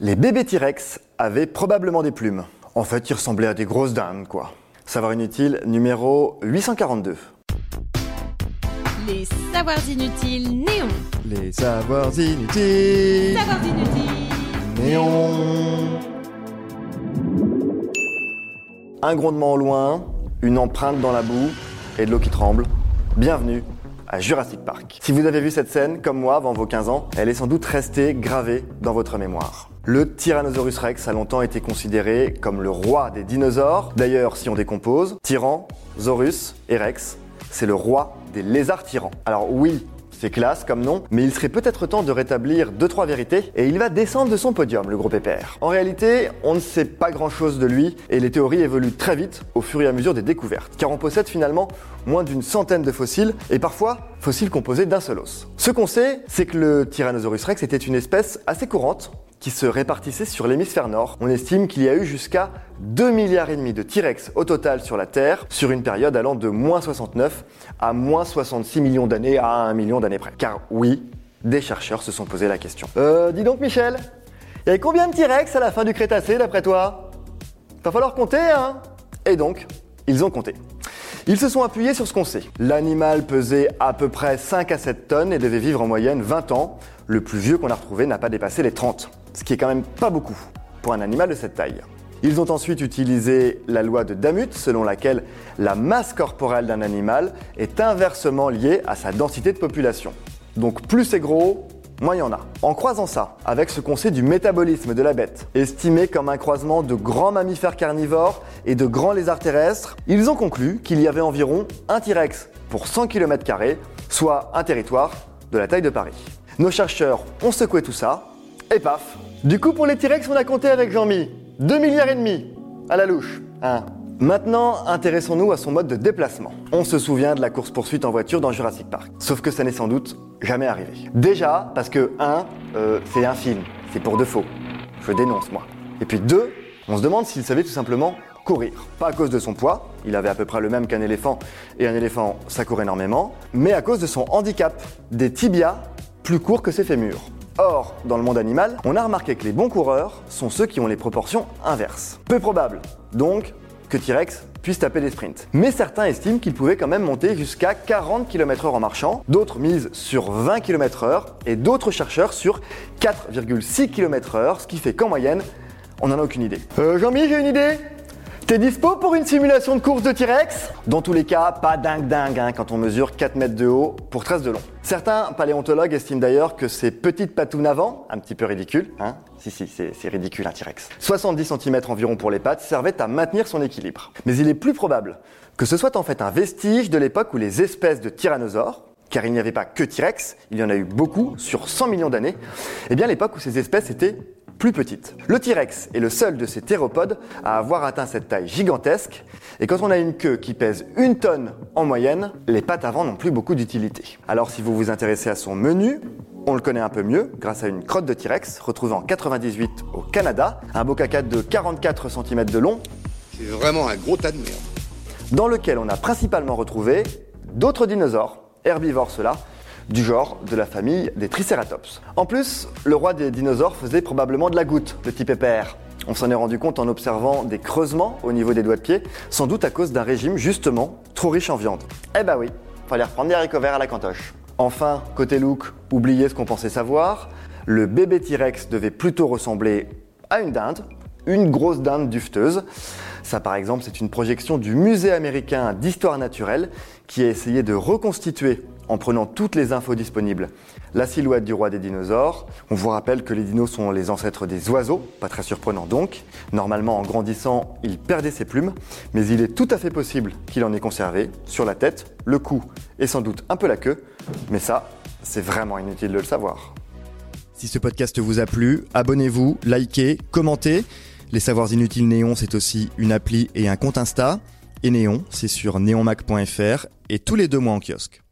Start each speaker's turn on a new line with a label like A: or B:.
A: Les bébés T-Rex avaient probablement des plumes. En fait, ils ressemblaient à des grosses dindes, quoi. Savoir inutile numéro 842.
B: Les savoirs inutiles néons.
A: Les savoirs inutiles.
B: Savoirs inutiles.
A: Néon. Un grondement au loin, une empreinte dans la boue et de l'eau qui tremble. Bienvenue à Jurassic Park. Si vous avez vu cette scène, comme moi, avant vos 15 ans, elle est sans doute restée gravée dans votre mémoire. Le Tyrannosaurus rex a longtemps été considéré comme le roi des dinosaures. D'ailleurs, si on décompose, Tyran, Zorus et Rex, c'est le roi des lézards tyrans. Alors oui, c'est classe comme nom, mais il serait peut-être temps de rétablir deux trois vérités et il va descendre de son podium, le gros pépère. En réalité, on ne sait pas grand-chose de lui et les théories évoluent très vite au fur et à mesure des découvertes, car on possède finalement moins d'une centaine de fossiles et parfois fossiles composés d'un seul os. Ce qu'on sait, c'est que le Tyrannosaurus rex était une espèce assez courante qui se répartissait sur l'hémisphère nord. On estime qu'il y a eu jusqu'à 2 milliards de T-Rex au total sur la Terre sur une période allant de moins 69 à moins 66 millions d'années à 1 million d'années près. Car oui, des chercheurs se sont posé la question. Euh, dis donc Michel, il y avait combien de T-Rex à la fin du Crétacé d'après toi? Va falloir compter, hein? Et donc, ils ont compté. Ils se sont appuyés sur ce qu'on sait. L'animal pesait à peu près 5 à 7 tonnes et devait vivre en moyenne 20 ans. Le plus vieux qu'on a retrouvé n'a pas dépassé les 30 ce qui est quand même pas beaucoup pour un animal de cette taille. Ils ont ensuite utilisé la loi de Damut, selon laquelle la masse corporelle d'un animal est inversement liée à sa densité de population. Donc plus c'est gros, moins il y en a. En croisant ça avec ce qu'on sait du métabolisme de la bête, estimé comme un croisement de grands mammifères carnivores et de grands lézards terrestres, ils ont conclu qu'il y avait environ un T-Rex pour 100 km, soit un territoire de la taille de Paris. Nos chercheurs ont secoué tout ça, et paf, du coup, pour les T-Rex, on a compté avec Jean-Mi. 2 milliards et demi à la louche. Hein. Maintenant, intéressons-nous à son mode de déplacement. On se souvient de la course-poursuite en voiture dans Jurassic Park. Sauf que ça n'est sans doute jamais arrivé. Déjà, parce que 1, euh, c'est un film, c'est pour de faux. Je dénonce, moi. Et puis 2, on se demande s'il savait tout simplement courir. Pas à cause de son poids, il avait à peu près le même qu'un éléphant, et un éléphant, ça court énormément, mais à cause de son handicap, des tibias plus courts que ses fémurs. Or, dans le monde animal, on a remarqué que les bons coureurs sont ceux qui ont les proportions inverses. Peu probable, donc, que T-Rex puisse taper des sprints. Mais certains estiment qu'il pouvait quand même monter jusqu'à 40 km/h en marchant, d'autres misent sur 20 km/h et d'autres chercheurs sur 4,6 km/h, ce qui fait qu'en moyenne, on n'en a aucune idée. Euh, Jean-Mi, j'ai une idée? T'es dispo pour une simulation de course de T-Rex? Dans tous les cas, pas dingue dingue hein, quand on mesure 4 mètres de haut pour 13 de long. Certains paléontologues estiment d'ailleurs que ces petites patounes avant, un petit peu ridicules, hein, si si c'est ridicule un T-Rex, 70 cm environ pour les pattes, servaient à maintenir son équilibre. Mais il est plus probable que ce soit en fait un vestige de l'époque où les espèces de tyrannosaures, car il n'y avait pas que T-Rex, il y en a eu beaucoup sur 100 millions d'années, et eh bien l'époque où ces espèces étaient plus petite. Le T-Rex est le seul de ces théropodes à avoir atteint cette taille gigantesque, et quand on a une queue qui pèse une tonne en moyenne, les pattes avant n'ont plus beaucoup d'utilité. Alors si vous vous intéressez à son menu, on le connaît un peu mieux grâce à une crotte de T-Rex retrouvée en 98 au Canada, un bocacade de 44 cm de long.
C: C'est vraiment un gros tas de merde.
A: Dans lequel on a principalement retrouvé d'autres dinosaures, herbivores ceux-là, du genre de la famille des Triceratops. En plus, le roi des dinosaures faisait probablement de la goutte, le petit pépère. On s'en est rendu compte en observant des creusements au niveau des doigts de pied, sans doute à cause d'un régime justement trop riche en viande. Eh bah oui, fallait reprendre des haricots verts à la cantoche. Enfin, côté look, oubliez ce qu'on pensait savoir, le bébé T-Rex devait plutôt ressembler à une dinde, une grosse dinde dufteuse. Ça, par exemple, c'est une projection du Musée américain d'histoire naturelle qui a essayé de reconstituer en prenant toutes les infos disponibles. La silhouette du roi des dinosaures. On vous rappelle que les dinos sont les ancêtres des oiseaux, pas très surprenant donc. Normalement, en grandissant, il perdait ses plumes, mais il est tout à fait possible qu'il en ait conservé sur la tête, le cou et sans doute un peu la queue. Mais ça, c'est vraiment inutile de le savoir.
D: Si ce podcast vous a plu, abonnez-vous, likez, commentez. Les Savoirs Inutiles Néon, c'est aussi une appli et un compte Insta. Et Néon, c'est sur neonmac.fr et tous les deux mois en kiosque.